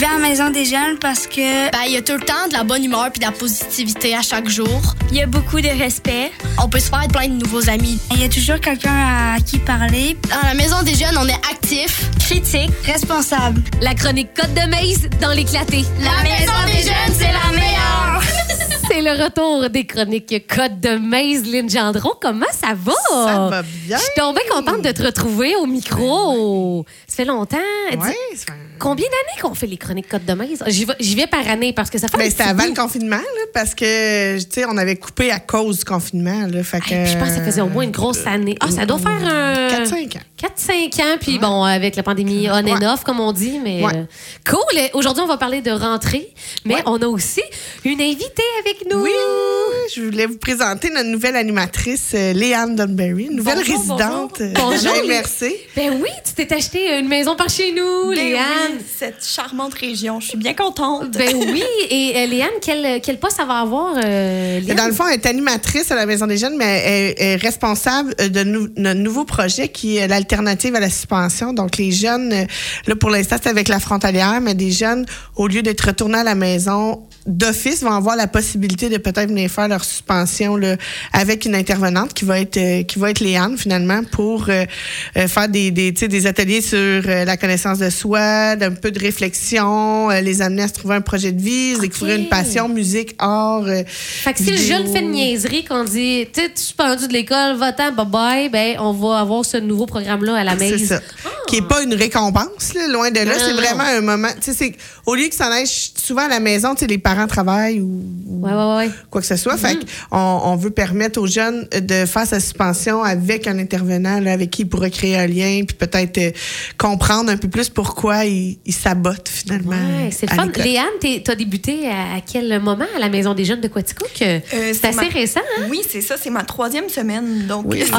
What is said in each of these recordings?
viens à la Maison des Jeunes parce que Ben, il y a tout le temps de la bonne humeur puis de la positivité à chaque jour. il y a beaucoup de respect. On peut se faire plein de nouveaux amis. Il y a toujours quelqu'un à qui parler. Dans la maison des jeunes, on est actif. Critique, responsable. La chronique Côte de Maze dans l'éclaté. La maison des jeunes, c'est la meilleure. C'est le retour des chroniques Côte de Maze. Lynn Gendron, comment ça va? Ça va bien. Je suis tombée contente de te retrouver au micro. Ça fait longtemps. Dis- Ouais, Combien d'années qu'on fait les chroniques Côte de Maze? J'y vais, par année parce que ça fait Ben, c'était avant bout. le confinement, là, parce que, tu sais, on avait coupé à cause du confinement. Là, fait que, Hey, puis je pense que ça faisait au moins une grosse année. Ah, ça doit faire un... 4-5 ans. 4-5 ans, puis bon, avec la pandémie on and off, comme on dit, mais euh, cool. Aujourd'hui, on va parler de rentrée, mais on a aussi une invitée avec nous. Oui, je voulais vous présenter notre nouvelle animatrice, euh, Léane Dunberry, nouvelle Bonjour, résidente euh, bonjour. Bonjour, MRC. Ben oui, tu t'es acheté une maison par chez nous, Ben Léane. oui, cette charmante région. Je suis bien contente. Ben oui, et euh, Léane, quel, quel poste ça va avoir, euh, Léane? Dans le fond, elle est animatrice à la Maison des Jeunes, mais elle est responsable de nou- notre nouveau projet qui est l'alternative à la suspension. Donc, les jeunes, euh, là, pour l'instant, c'est avec la frontalière, mais des jeunes, au lieu d'être retournés à la maison d'office, vont avoir la possibilité de peut-être venir faire leur suspension là, avec une intervenante qui va être euh, qui va être Léane, finalement, pour euh, euh, faire des, des, tu sais, des ateliers sur euh, la connaissance de soi, d'un peu de réflexion, euh, les amener à se trouver un projet de vie, découvrir une passion, musique, art. euh, Fait que si le jeune fait une niaiserie, qu'on dit, tu es suspendu de l'école, va-t'en, bye-bye, ben on va avoir ce nouveau programme-là à la C'est maison. ça. Qui est pas une récompense, là, loin de là. C'est vraiment un moment. Tu sais, c'est- au lieu que ça neige souvent à la maison, tu sais, les parents travaillent ou, ou Ouais, ouais, ouais. quoi que ce soit. Fait qu'on on veut permettre aux jeunes de faire sa suspension avec un intervenant là, avec qui ils pourraient créer un lien, puis peut-être euh, comprendre un peu plus pourquoi ils ils sabotent finalement. Ouais, c'est le fun. Léane, t'es- t'as débuté à, à quel moment à la Maison des Jeunes de Quaticook? c'est c'est assez ma- récent, hein? Oui, c'est ça. C'est ma troisième semaine. Donc, Oui. OK.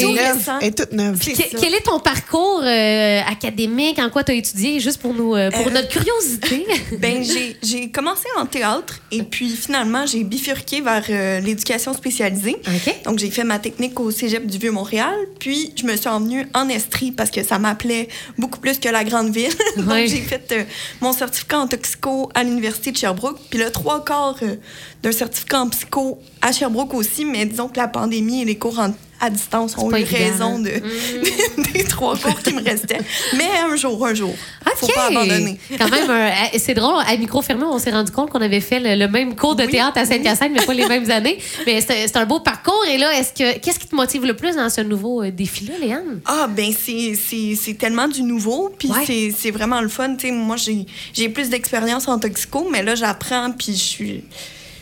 Tout récent. Toute neuve. Que- quel est ton parcours euh, académique? En quoi tu as étudié? Juste pour, nous, euh, pour Euh, notre curiosité. Ben, j'ai- j'ai commencé en théâtre et puis finalement, j'ai bifurqué vers euh, l'éducation spécialisée. Donc, j'ai fait ma technique au cégep du Vieux-Montréal. Puis, je me suis emmenue en Estrie parce que ça m'appelait beaucoup plus que la grande ville. Donc, j'ai fait euh, mon certificat en toxico à l'Université de Sherbrooke. Puis, le trois quarts euh, d'un certificat en psycho à Sherbrooke aussi. Mais disons que la pandémie et les cours en- à distance ont pas eu évident, raison hein. de, des trois cours qui me restaient. Mais un jour, un jour. Faut OK. pas abandonner. Quand même, euh, c'est drôle. À micro fermé, on s'est rendu compte qu'on avait fait le, le même cours de Oui, théâtre à Saint-Hyacinthe, mais pas les mêmes années. Mais c'est un beau parcours. Et là, est-ce que qu'est-ce qui te motive le plus dans ce nouveau euh, défi-là, Léane? Ah, ben, c'est- tellement du nouveau, puis Ouais. c'est- vraiment le fun. Tu sais, moi, j'ai j'ai plus d'expérience en toxico, mais là, j'apprends, puis je suis.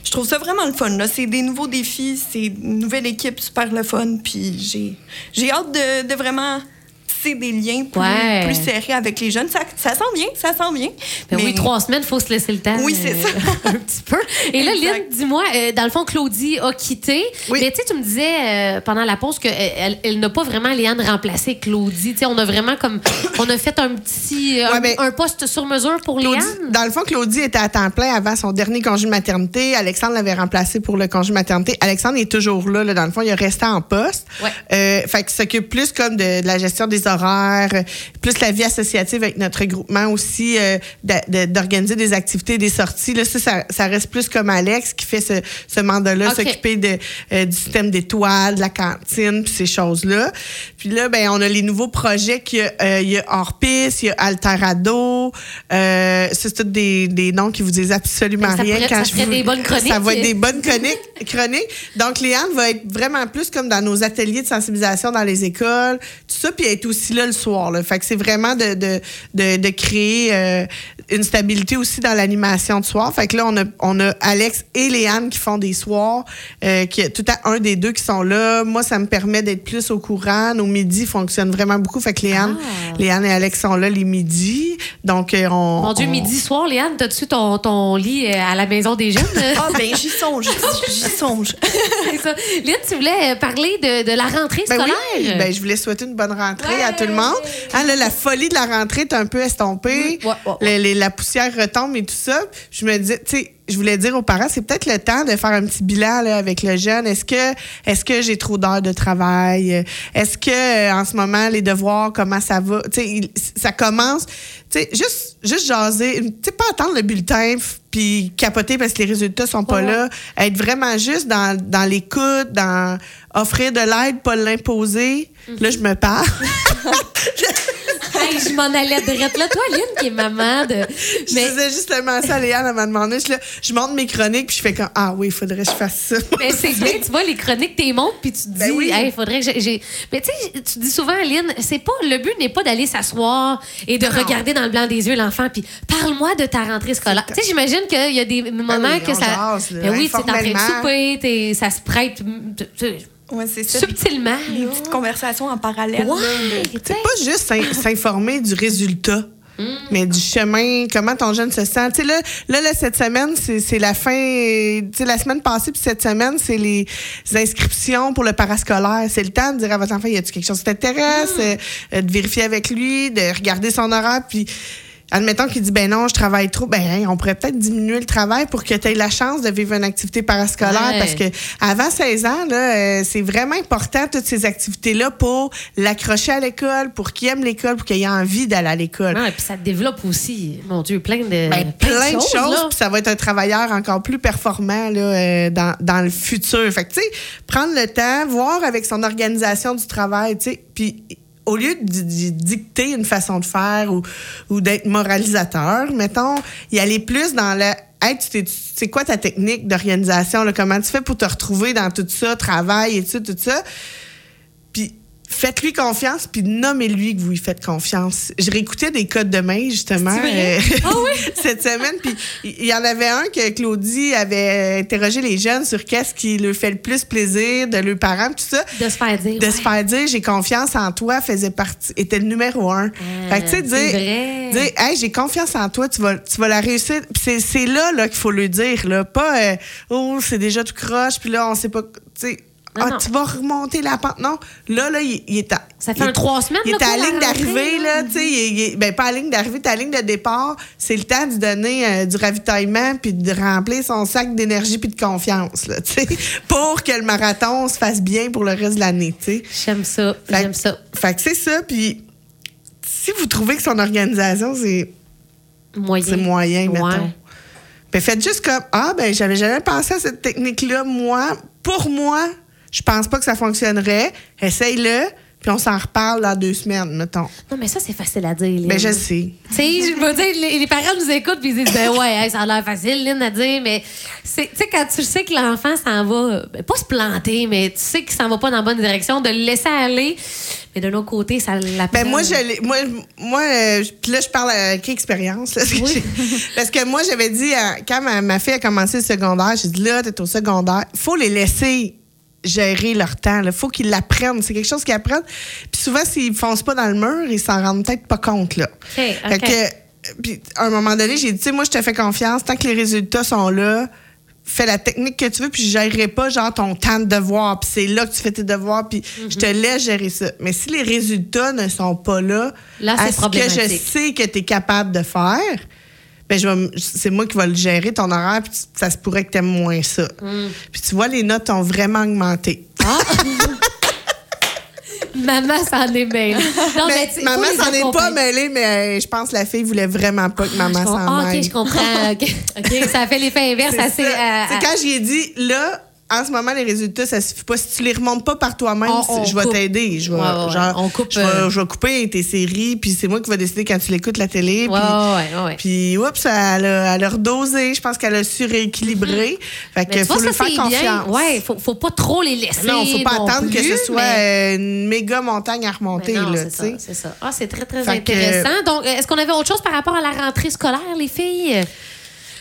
Je trouve ça vraiment le fun. là. C'est des nouveaux défis, c'est une nouvelle équipe super le fun, puis j'ai j'ai hâte de, de vraiment tisser des liens plus, Ouais. plus serrés avec les jeunes. Ça, ça sent bien, ça sent bien. Ben mais- oui, trois semaines, il faut se laisser le temps. Oui, c'est ça. un petit peu. Et là. Lynn, dis-moi, euh, dans le fond, Claudie a quitté. Oui. Mais tu sais, tu me disais euh, pendant la pause qu'elle elle, elle n'a pas vraiment, Léane, remplacé Claudie. Tu sais, on a vraiment comme. On a fait un petit. Ouais, mais- un poste sur mesure pour Claudie- Léane? dans le fond, Claudie était à temps plein avant son dernier congé de maternité. Alexandre l'avait remplacé pour le congé de maternité. Alexandre est toujours là, là, dans le fond, il est resté en poste. Ouais. Euh, fait qu'il s'occupe plus comme de, de la gestion des horaires, plus la vie associative avec notre regroupement aussi, euh, de- de- d'organiser des activités, des sorties. Là, ça, ça, ça reste plus comme Alex qui fait ce, ce mandat-là, s'occuper de, euh, du système d'étoiles, de la cantine, puis ces choses-là. Puis là, ben, on a les nouveaux projets qu'il y a, euh, il y a Hors-Piste, il y a Alterado. C'est tous des, des noms qui vous disent absolument Ça rien. pourrait- quand ça je vous- des bonnes chroniques. Ça va être des bonnes chroniques. chroniques. Donc, Léane va être vraiment plus comme dans nos ateliers de sensibilisation dans les écoles, tout ça, puis elle est aussi là le soir. Là. Fait que c'est vraiment de, de, de, de créer euh, une stabilité aussi dans l'animation de soir. Fait que là, on a, on a Alex et Léane qui font des soirs, euh, qui, tout à un des deux qui sont là. Moi, ça me permet d'être plus au courant. Nos midis fonctionnent vraiment beaucoup. Fait que Léane, Ah. Léane et Alex sont là les midis. Donc, euh, on. Mon Dieu, on- midi soir, Léane, t'as-tu ton, ton lit euh, à la maison des jeunes? Ah, ben, j'y songe, j'y songe. C'est ça. Lynn, tu voulais parler de, de la rentrée Ben scolaire? oui, ben, je voulais souhaiter une bonne rentrée à tout le monde. Hein, là, la folie de la rentrée est un peu estompée. Ouais, ouais, ouais. Les, les- la poussière retombe et tout ça. Je me dis, tu sais, je voulais dire aux parents, c'est peut-être le temps de faire un petit bilan là, avec le jeune. Est-ce que, est-ce que j'ai trop d'heures de travail? Est-ce que euh, en ce moment les devoirs, comment ça va? Il- ça commence. Juste, juste jaser. Tu pas attendre le bulletin puis capoter parce que les résultats sont pas Ouais. là. Être vraiment juste dans, dans l'écoute, dans offrir de l'aide, pas l'imposer. Là, je me parle. Hey, je m'en allais direct là. Toi, Lynn, qui est maman de. Je Mais, disais justement ça à Léane, elle m'a demandé. Je, là, je monte mes chroniques, puis je fais comme Ah oui, il faudrait que je fasse ça. mais c'est bien, tu vois, les chroniques, t'es montes, puis tu te dis, Ben oui. hey, faudrait que j'ai-. Mais tu sais, tu dis souvent, Lynn, c'est pas. Le but n'est pas d'aller s'asseoir et de Non. regarder dans le blanc des yeux l'enfant, puis parle-moi de ta rentrée scolaire. Tu sais, j'imagine qu'il y a des moments Ben oui, que ça. jase, là, Ben oui, tu es en train de souper, ça se prête tu- Ouais, c'est ça. subtilement. Des là. petites conversations en parallèle. Ouais, de- tu sais. C'est pas juste s'in- s'informer du résultat. Mais du chemin, comment ton jeune se sent. Tu sais, là, là, là, cette semaine, c'est c'est la fin. Tu sais, la semaine passée, puis cette semaine, c'est les inscriptions pour le parascolaire. C'est le temps de dire à votre enfant, y a-tu quelque chose qui t'intéresse? Euh, de vérifier avec lui, de regarder son horaire, puis. Admettons qu'il dit ben non, je travaille trop, ben hein, on pourrait peut-être diminuer le travail pour que tu aies la chance de vivre une activité parascolaire Ouais. parce que avant 16 ans là, euh, c'est vraiment important toutes ces activités là pour l'accrocher à l'école, pour qu'il aime l'école, pour qu'il ait envie d'aller à l'école. Ouais, puis ça développe aussi, mon Dieu, plein de, Ben, plein de choses, puis ça va être un travailleur encore plus performant là, euh, dans, dans le futur. Fait que, tu sais, prendre le temps, voir avec son organisation du travail, tu sais, puis au lieu de, dicter une façon de faire ou, d'être moralisateur, mettons, y aller plus dans le Hey, c'est quoi ta technique d'organisation? Comment tu fais pour te retrouver dans tout ça, travail et tout, tout ça? Puis faites-lui confiance, puis nommez-lui que vous lui faites confiance. Je réécoutais des codes de main, justement, euh, Ah oui? cette semaine. Puis il y en avait un que Claudie avait interrogé les jeunes sur qu'est-ce qui leur fait le plus plaisir de leurs parents, tout ça. De se faire dire. De ouais. se faire dire j'ai confiance en toi faisait partie était le numéro un. Ah, fait que tu sais c'est dire, dire hey j'ai confiance en toi tu vas tu vas la réussir. C'est là là qu'il faut le dire là pas euh, oh c'est déjà tout croche puis là on sait pas tu sais Non, ah, non. tu vas remonter la pente. Non, là, là, il, il est à. Ça fait il un trois semaines, Il est à la la ligne d'arrivée, là, tu sais. il Ben, pas à la ligne d'arrivée, ta ligne de départ. C'est le temps de donner euh, du ravitaillement puis de remplir son sac d'énergie puis de confiance, là, tu sais. Pour que le marathon se fasse bien pour le reste de l'année, tu sais. J'aime ça. J'aime ça. Fait que c'est ça, puis si vous trouvez que son organisation, c'est Moyen. c'est moyen, Ouais. mettons. Ben, faites juste comme Ah, ben, j'avais jamais pensé à cette technique-là. Moi, pour moi, je pense pas que ça fonctionnerait. Essaye-le, puis on s'en reparle dans deux semaines, mettons. Non, mais ça, c'est facile à dire. Lynn. Ben, je sais. Tu sais, je veux dire, les, les parents nous écoutent puis ils disent, ben ouais, hey, ça a l'air facile, Lynn, à dire, mais tu sais, quand tu sais que l'enfant s'en va, ben, pas se planter, mais tu sais qu'il s'en va pas dans la bonne direction, de le laisser aller, mais de l'autre côté, ça l'appelle. Ben moi, je moi, moi euh, puis là, je parle avec expérience. là, parce que Oui. j'ai- Parce que moi, j'avais dit, quand ma, ma fille a commencé le secondaire, j'ai dit, là, t'es au secondaire, faut les laisser gérer leur temps. Il faut qu'ils l'apprennent. C'est quelque chose qu'ils apprennent. Puis souvent, s'ils ne foncent pas dans le mur, ils s'en rendent peut-être pas compte. Là. OK, Fait que, puis, à un moment donné, j'ai dit, tu sais, moi, je te fais confiance. Tant que les résultats sont là, fais la technique que tu veux, puis je gérerai pas, genre, ton temps de devoir, puis c'est là que tu fais tes devoirs, puis je te laisse gérer ça. Mais si les résultats ne sont pas là, Là, à c'est ce que je sais que tu es capable de faire, ben c'est moi qui vais le gérer, ton horaire, puis ça se pourrait que tu aimes moins ça. Mm. Puis tu vois, les notes ont vraiment augmenté. Ah! Maman s'en est mêlée. Non, Mais tu- maman s'en est pas mêlée, mais euh, je pense que la fille voulait vraiment pas que maman Je comprends. s'en Ah, mêle. OK, je comprends. OK, ça fait l'effet inverse. C'est euh, C'est quand j'y ai dit, là, en ce moment, les résultats, ça suffit pas. Si tu les remontes pas par toi-même, je vais t'aider. Je vais, Ouais, ouais, ouais. genre, On coupe, je, vais, euh, je vais couper tes séries, puis c'est moi qui vais décider quand tu l'écoutes la télé. Ouais, puis, ouais, ouais, ouais. puis, oups, elle a, elle a redosé. Je pense qu'elle a su rééquilibrer. Fait Mais que faut lui faire c'est bien. confiance. Ouais, faut, faut pas trop les laisser. Non, faut pas non attendre que ce soit mais- une méga montagne à remonter. Là, c'est tu ça, sais. c'est ça. Ah, c'est très, très Fait que- intéressant. Donc, euh, est-ce qu'on avait autre chose par rapport à la rentrée scolaire, les filles?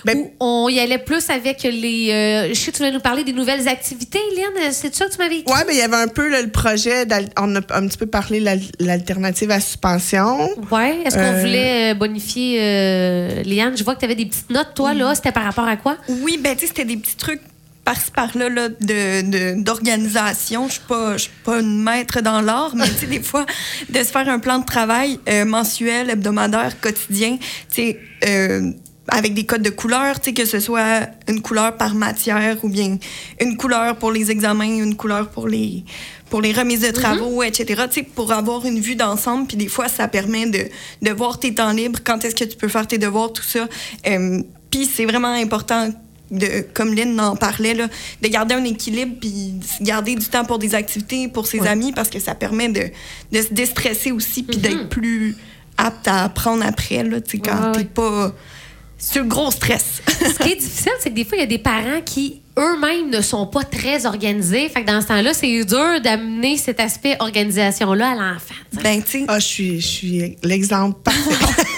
Ben, Ou on y allait plus avec les... euh, je sais que tu voulais nous parler des nouvelles activités, Lynn. C'est ça que tu m'avais dit? Ouais, ben il y avait un peu là, le projet, d'al- on a un petit peu parlé de l'al- l'alternative à suspension. Ouais. Est-ce qu'on Euh, voulait euh, bonifier euh, Liane? Je vois que tu avais des petites notes, toi, là. C'était par rapport à quoi? Oui, ben tu sais, c'était des petits trucs par-ci par-là là, de, de- d'organisation. Je suis pas, je suis pas une maître dans l'art, mais tu sais, des fois, de se faire un plan de travail euh, mensuel, hebdomadaire, quotidien, tu sais, euh, avec des codes de couleurs, tu sais, que ce soit une couleur par matière ou bien une couleur pour les examens, une couleur pour les pour les remises de travaux, etc. Tu sais, pour avoir une vue d'ensemble, puis des fois, ça permet de, de voir tes temps libres, quand est-ce que tu peux faire tes devoirs, tout ça. Euh, puis c'est vraiment important de, comme Lynn en parlait, là, de garder un équilibre puis de garder du temps pour des activités, pour ses amis, parce que ça permet de, de se déstresser aussi puis d'être plus apte à apprendre après, là, tu sais, quand Ouais, t'es ouais. pas sur le gros stress. Ce qui est difficile, c'est que des fois, il y a des parents qui eux-mêmes ne sont pas très organisés. Fait que dans ce temps-là, c'est dur d'amener cet aspect organisation-là à l'enfant. ben, tu sais, Ah, je suis, je suis l'exemple parfait.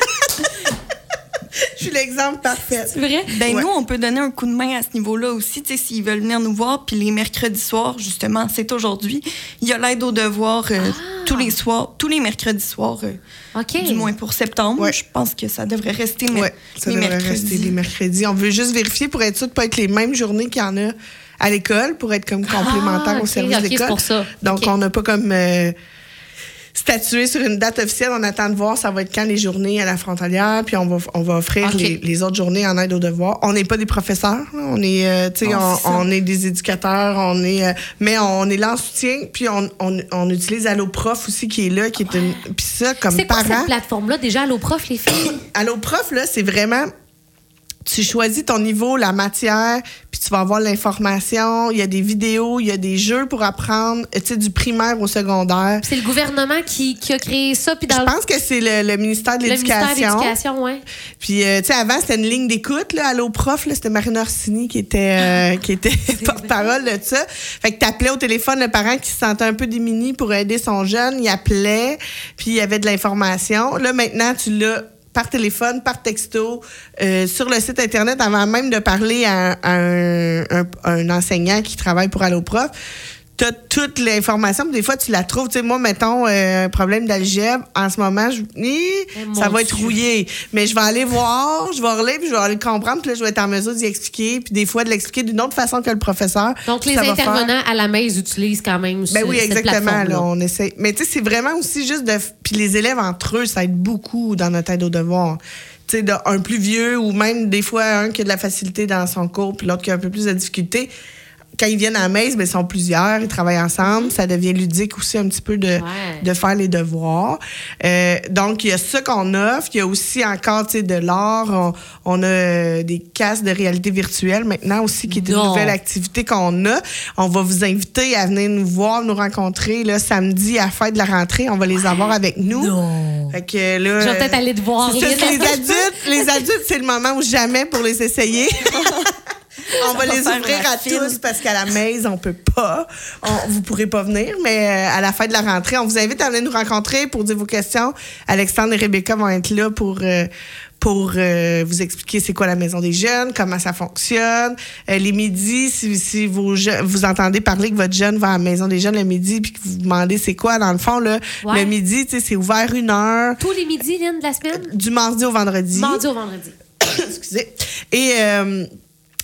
suis l'exemple parfait. C'est vrai? Ben Ouais. nous, on peut donner un coup de main à ce niveau-là aussi, tu sais, s'ils veulent venir nous voir. Puis les mercredis soirs, justement, c'est aujourd'hui. Il y a l'aide aux devoirs euh, Ah. tous les soirs, tous les mercredis soirs, euh, OK. du moins pour septembre. Ouais. Je pense que ça devrait rester mais Ouais, ça les devrait mercredis. rester les mercredis. On veut juste vérifier pour être sûr de pas être les mêmes journées qu'il y en a à l'école, pour être comme complémentaire Ah, au ok, service ok, c'est d'école. pour ça. Donc, on n'a pas comme euh, statué sur une date officielle. On attend de voir ça va être quand les journées à la frontalière, puis on va, on va offrir les, les autres journées en aide aux devoirs. On n'est pas des professeurs, là. on est, euh, tu sais, on, on est des éducateurs, on est, euh, mais on est là en soutien, puis on, on, on utilise Allo Prof aussi qui est là, qui est une, puis ça comme C'est quoi parent. cette plateforme-là? Déjà, Allo Prof, les filles? Allo Prof, là, c'est vraiment. Tu choisis ton niveau, la matière, puis tu vas avoir l'information. Il y a des vidéos, il y a des jeux pour apprendre, tu sais, du primaire au secondaire. C'est le gouvernement qui, qui a créé ça. Puis dans Je le- pense que c'est le, le ministère de le ministère de l'Éducation. l'Éducation, ouais. Puis, euh, tu sais, avant, c'était une ligne d'écoute, là, Allo Prof, là, c'était Marina Orsini qui était, euh, qui était porte-parole de ça. Fait que t'appelais au téléphone le parent qui se sentait un peu démuni pour aider son jeune, il appelait, puis il y avait de l'information. Là, maintenant, tu l'as par téléphone, par texto, euh, sur le site Internet, avant même de parler à, un- un, enseignant qui travaille pour Allo Prof. T'as toute l'information, des fois, tu la trouves. Tu sais, moi, mettons, euh, un problème d'algèbre, en ce moment, je, Hi, Eh, ça va être rouillé. Mais je vais aller voir, je vais relire, puis je vais aller le comprendre, puis là, je vais être en mesure d'y expliquer, puis des fois, de l'expliquer d'une autre façon que le professeur. Donc, les faire- intervenants à la main, ils utilisent quand même ben oui, cette exactement. Là, on essaie. Mais tu sais, c'est vraiment aussi juste de. Puis les élèves entre eux, ça aide beaucoup dans notre aide aux devoirs. Tu sais, de- un plus vieux ou même des fois un qui a de la facilité dans son cours, puis l'autre qui a un peu plus de difficulté. Quand ils viennent à la messe, ben, ils sont plusieurs, ils travaillent ensemble. Ça devient ludique aussi un petit peu de, Ouais. de faire les devoirs. Euh, donc, il y a ça qu'on offre. Il y a aussi encore tu sais, de l'art. On, on a euh, des casques de réalité virtuelle maintenant aussi, qui est une Non. nouvelle activité qu'on a. On va vous inviter à venir nous voir, nous rencontrer là, samedi à la fête de la rentrée. On va les avoir avec nous. Non. Fait que là, Je vais peut-être aller te voir. c'est ça, les adultes, les adultes, c'est le moment où jamais pour les essayer. on va va les ouvrir à tous parce qu'à la maison, on peut pas. On, vous pourrez pas venir, mais euh, à la fin de la rentrée, on vous invite à venir nous rencontrer pour dire vos questions. Alexandre et Rebecca vont être là pour euh, pour euh, vous expliquer c'est quoi la maison des jeunes, comment ça fonctionne. Euh, les midis, si, si vos je- vous entendez parler que votre jeune va à la maison des jeunes le midi puis que vous vous demandez c'est quoi, dans le fond, là, Ouais. le midi, c'est ouvert une heure Tous les midis, Lynn, de la semaine? du mardi au vendredi. Mardi au vendredi. Excusez. Et euh,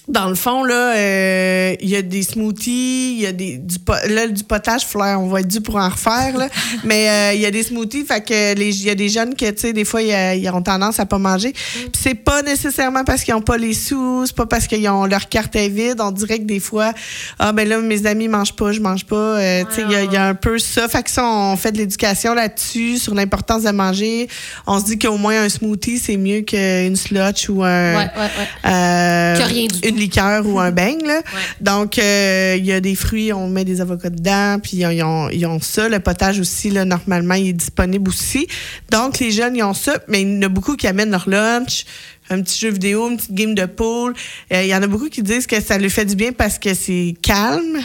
dans le fond, là, euh, il y a des smoothies, il y a des, du, po- là, du potage fleur. On va être dû pour en refaire, là. Mais euh, il y a des smoothies, fait que les- il y a des jeunes que, tu sais, des fois, ils, ont tendance à pas manger. Puis c'est pas nécessairement parce qu'ils ont pas les sous, c'est pas parce qu'ils ont leur carte est vide. On dirait que des fois, ah, ben là, mes amis mangent pas, je mange pas. Euh, tu sais, il y y, a un peu ça. Fait que ça, on fait de l'éducation là-dessus, sur l'importance de manger. On se dit qu'au moins un smoothie, c'est mieux qu'une slotch ou un. Ouais, ouais, ouais. Euh, Que rien du tout. une liqueur ou un beigne. Là. Donc, euh, il y a des fruits, on met des avocats dedans, puis ils ont, ils ont- ça. Le potage aussi, là, normalement, il est disponible aussi. Donc, les jeunes, ils ont ça, mais il y en a beaucoup qui amènent leur lunch, un petit jeu vidéo, une petite game de pool. Euh, il y en a beaucoup qui disent que ça leur fait du bien parce que c'est calme,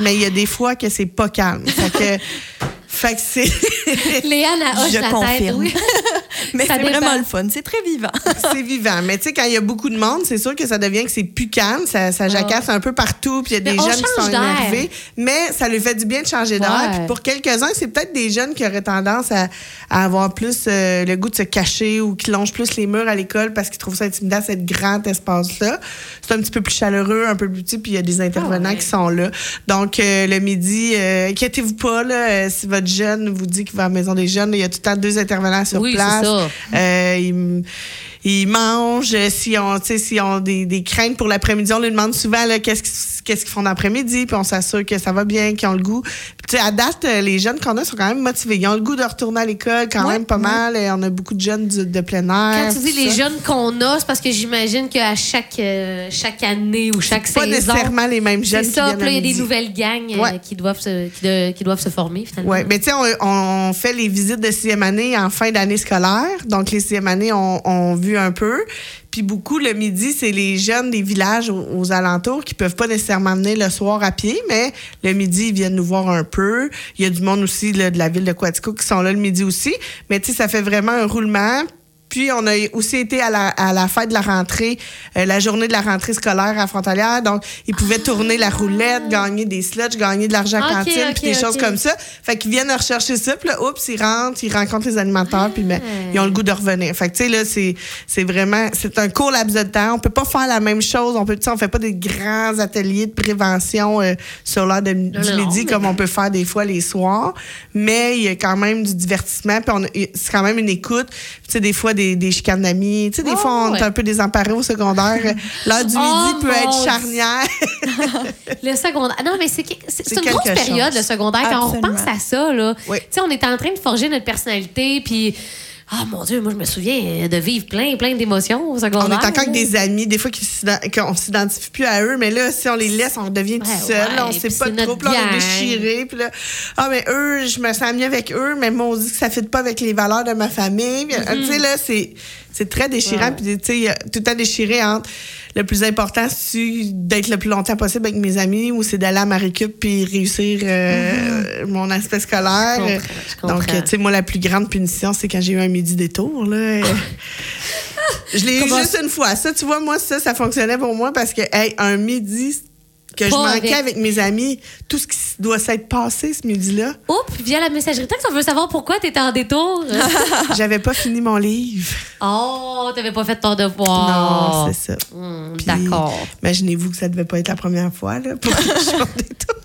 mais il y a des fois que c'est pas calme. Fait que, fait que c'est... Léane a hoche Je la tête. oui. Mais c'est vraiment le fun. C'est très vivant. c'est vivant. Mais tu sais, quand il y a beaucoup de monde, c'est sûr que ça devient que c'est plus calme, ça, ça jacasse un peu partout, puis il y a Mais des jeunes qui sont énervés. Mais ça lui fait du bien de changer d'air. Puis pour quelques-uns, c'est peut-être des jeunes qui auraient tendance à, à avoir plus euh, le goût de se cacher ou qui longent plus les murs à l'école parce qu'ils trouvent ça intimidant, cet grand espace-là. C'est un petit peu plus chaleureux, un peu plus petit, puis il y a des intervenants Ah ouais. qui sont là. Donc, euh, le midi, euh, inquiétez-vous pas, là, euh, si votre jeune vous dit qu'il va à la maison des jeunes, il y a tout le temps deux intervenants sur Oui, place. Ça. Euh, ils, ils mangent. Si on, tu sais, s'ils ont des, des craintes pour l'après-midi, on leur demande souvent qu'est-ce qu'ils qu'est-ce qu'ils font d'après-midi, puis on s'assure que ça va bien, qu'ils ont le goût. Puis, tu sais, à date, euh, les jeunes qu'on a sont quand même motivés. Ils ont le goût de retourner à l'école quand Ouais, même pas ouais. mal. Et on a beaucoup de jeunes du- de plein air. Quand tu dis les ça. jeunes qu'on a, c'est parce que j'imagine qu'à chaque, euh, chaque année ou chaque Pas saison. nécessairement les mêmes jeunes C'est ça, puis là, il y a des nouvelles gangs euh, qui, doivent se, qui, de- qui doivent se former, finalement. Oui, mais tu sais, on, on fait les visites de sixième année en fin d'année scolaire. Donc, les sixième années ont, ont vu un peu. Puis beaucoup, le midi, c'est les jeunes des villages aux, alentours qui peuvent pas nécessairement venir le soir à pied, mais le midi, ils viennent nous voir un peu. Il y a du monde aussi de la ville de Quatico qui sont là le midi aussi. Mais tu sais, ça fait vraiment un roulement. Puis, on a aussi été à la, à la fête de la rentrée, euh, la journée de la rentrée scolaire à Frontalière. Donc, ils pouvaient tourner la roulette, gagner des sluts, gagner de l'argent Ok, cantine, ok, puis des choses comme ça. Fait qu'ils viennent rechercher ça, puis là, oups, ils rentrent, ils rencontrent les animateurs, puis ben, ils ont le goût de revenir. Fait que, tu sais, là, c'est, c'est vraiment, c'est un court laps de temps. On peut pas faire la même chose. On peut, tu sais, on fait pas des grands ateliers de prévention euh, sur l'heure de- du midi comme on peut faire des fois les soirs. Mais il y a quand même du divertissement, puis c'est quand même une écoute. Tu sais, des fois, des, des chicanes d'amis. Tu sais, des Oh, fois, on est un peu désemparés au secondaire. L'heure du Oh, midi peut être charnière. Le secondaire. Non, mais c'est, une grosse période, le secondaire. Quand on repense à ça, là, Oui. tu sais, on est en train de forger notre personnalité, puis. Ah, mon Dieu, moi, je me souviens de vivre plein, plein d'émotions au On est encore avec des amis, des fois qu'on s'identifie plus à eux, mais là, si on les laisse, on devient tout Ouais, seul. là, on ouais, sait pas trop, puis on est déchiré. Puis là, ah, mais eux, je me sens mieux avec eux, mais moi, on dit que ça ne fit pas avec les valeurs de ma famille. Mm-hmm. Tu sais, là, c'est, c'est très déchirant. Puis, tu sais, tout temps déchiré entre le plus important, c'est d'être le plus longtemps possible avec mes amis ou c'est d'aller à Marie-Cup puis réussir euh, mon aspect scolaire? Mm-hmm. Je comprends, je comprends. Donc, tu sais, moi, la plus grande punition, c'est quand j'ai eu un midi détour, là. Je l'ai eu juste une fois. Ça, tu vois, moi, ça, ça fonctionnait pour moi parce que, hey, un midi que je manquais avec- avec... mes amis, tout ce qui doit s'être passé ce midi-là, Oups, via la messagerie texte, on veut savoir pourquoi tu étais en détour. j'avais pas fini mon livre. oh, t'avais pas fait ton devoir. Non, c'est ça. Hmm, D'accord. Imaginez-vous que ça devait pas être la première fois, là, pour que je sois en détour.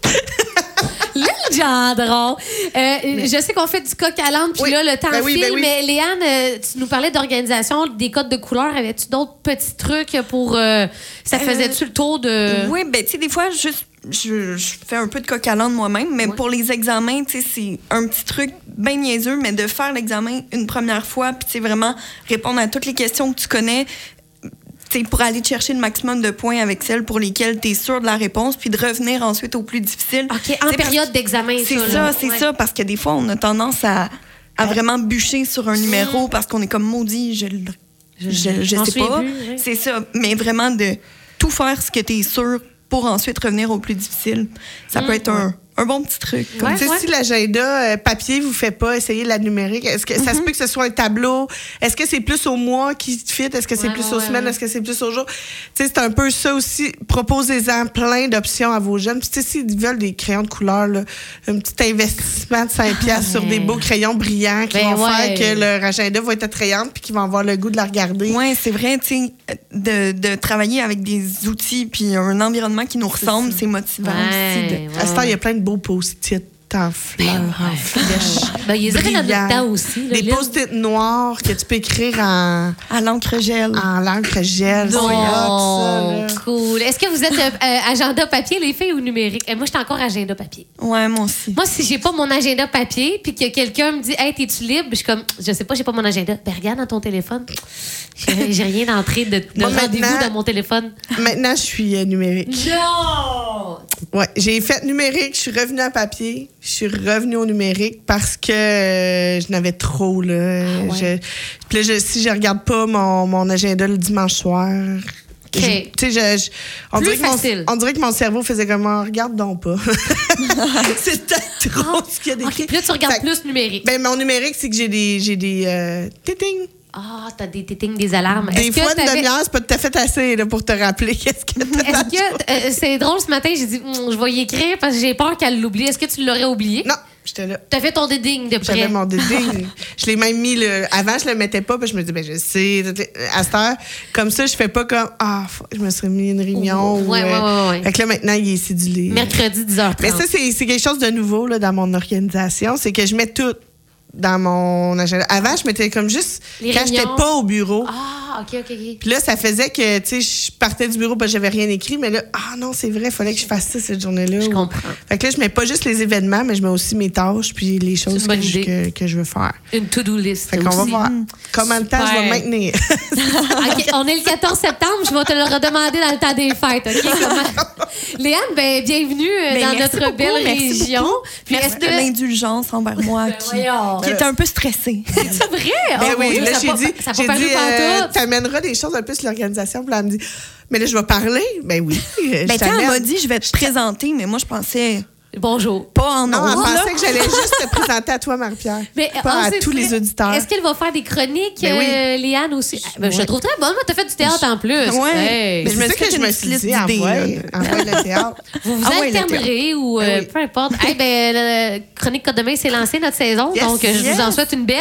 Gendron. Euh, Je sais qu'on fait du coq à l'âne, puis Oui. là, le temps Ben oui, file, ben oui. mais Léane, euh, tu nous parlais d'organisation, des codes de couleur. Avais-tu d'autres petits trucs pour. euh, ça faisait-tu le tour de. Oui, ben tu sais, des fois, juste, je, je fais un peu de coq à l'âne moi-même, mais Ouais. pour les examens, tu sais, c'est un petit truc bien niaiseux, mais de faire l'examen une première fois, puis tu sais, vraiment répondre à toutes les questions que tu connais, pour aller chercher le maximum de points avec celles pour lesquelles tu es sûr de la réponse, puis de revenir ensuite au plus difficile. OK, en période d'examen, C'est ça. c'est Ouais. ça, parce que des fois, on a tendance à, à vraiment bûcher sur un numéro parce qu'on est comme maudit, je je, je, sais pas. C'est ça, mais vraiment de tout faire ce que tu es sûr pour ensuite revenir au plus difficile. Ça peut être un, un bon petit truc. comme. Ouais, Tu sais, ouais. si l'agenda euh, papier vous fait pas essayer la numérique, est-ce que ça se peut que ce soit un tableau? Est-ce que c'est plus au mois qui te fit? Est-ce que c'est Ouais, plus ouais, aux ouais, semaines? ouais. Est-ce que c'est plus au jour? Tu sais, c'est un peu ça aussi. Proposez-en plein d'options à vos jeunes. Puis, tu sais, s'ils veulent des crayons de couleur, là, un petit investissement de 5 piastres sur des beaux crayons brillants qui Ben vont ouais. faire que leur agenda va être attrayant puis qu'ils vont avoir le goût de la regarder. Oui, c'est vrai, tu sais, de, de travailler avec des outils puis un environnement qui nous ressemble, c'est motivant Ouais, aussi. de- ouais. À ce temps, il y a plein de beaux post-it en fleurs, en flèches. Ben, avaient dans notre brillants. temps aussi. là, Des post-it noirs que tu peux écrire en, À l'encre gel. en l'encre gel. C'est hot, ça, Oh, cool. Est-ce que vous êtes euh, euh, agenda papier, les filles, ou numérique? Euh, moi, je suis encore agenda papier. Ouais, moi aussi. Moi, si j'ai pas mon agenda papier, puis que quelqu'un me dit, hey, t'es-tu libre? Je suis comme, je sais pas, j'ai pas mon agenda. Ben, regarde dans ton téléphone. J'ai rien d'entrée de, de Moi, rendez-vous dans mon téléphone. Maintenant, je suis euh, numérique. Non! Ouais, j'ai fait numérique, je suis revenue à papier, je suis revenue au numérique parce que euh, je n'avais trop là. Ah ouais. Je- puis là, je- si je regarde pas mon, mon agenda le dimanche soir. je- sais, je- je- on, dirait que mon- facile. on dirait que mon cerveau faisait comme Ah, regarde donc pas. C'était trop ce qu'il y a OK, d'écrit. puis là, tu regardes Fait plus numérique. Ben, mon numérique, c'est que j'ai des, j'ai des euh. Ah, t'as des tétings, des alarmes. Des que fois, une demi-heure, c'est pas tout à fait assez là, pour te rappeler qu'est-ce que t'as Est-ce que euh, c'est drôle ce matin, j'ai dit Hum, je vais y écrire parce que j'ai peur qu'elle l'oublie. Est-ce que tu l'aurais oublié? Non, j'étais là. T'as fait ton dédigne de près. J'avais mon déding. je l'ai même mis. Le... Avant, je le mettais pas. Puis je me dis, ben, je sais. À cette heure, comme ça, je fais pas comme, ah, je me serais mis une réunion. ou, Ouais, ouais, ouais, ouais. Fait que là, maintenant, il est cédulé. Mercredi 10h30. Mais ça, c'est c'est quelque chose de nouveau là, dans mon organisation. C'est que je mets tout dans mon agenda. Avant, je mettais comme juste Les quand j'étais pas au bureau. Ah, OK, OK, OK. Puis là, ça faisait que, tu sais, je partais du bureau, parce que j'avais rien écrit, mais là, ah non, c'est vrai, il fallait que je fasse ça cette journée-là. Je comprends. Fait que là, je mets pas juste les événements, mais je mets aussi mes tâches puis les choses que je, que, que je veux faire. Une to-do list. Fait qu'on va voir comment le temps je vais maintenir. OK, on est le 14 septembre, je vais te le redemander dans le temps des fêtes. OK? Comment- Léane, ben, bienvenue euh, Ben, dans notre beaucoup, belle merci région. beaucoup. Puis Merci est-ce de que. l'indulgence envers moi qui, voyons. qui était un peu stressée. C'est vrai? Ben Oh, oui, là, ça j'ai dit, Ça j'ai dit, euh, t'amèneras des choses un peu sur l'organisation. Puis là, elle me dit, mais là, je vais parler. Ben oui. Ben, quand elle m'a dit, je vais te présenter, mais moi, je pensais Bonjour. pas en Non, ondes, là. pensait que j'allais juste te présenter à toi, Marie-Pierre. Mais pas à tous les auditeurs. Est-ce qu'elle va faire des chroniques, Ben oui. euh, Léane aussi? Ah, ben, Je te Ouais. trouve très bonne. Moi, t'as fait du théâtre en plus. Hey. Mais je me C'est suis que fait je me une suis dit, envoie, envoie le théâtre. Vous vous Ah alternerez ou euh, Ben oui. peu importe. Eh ben, le Chronique Code de main s'est lancé notre saison, Yes, donc euh, je vous en souhaite une belle.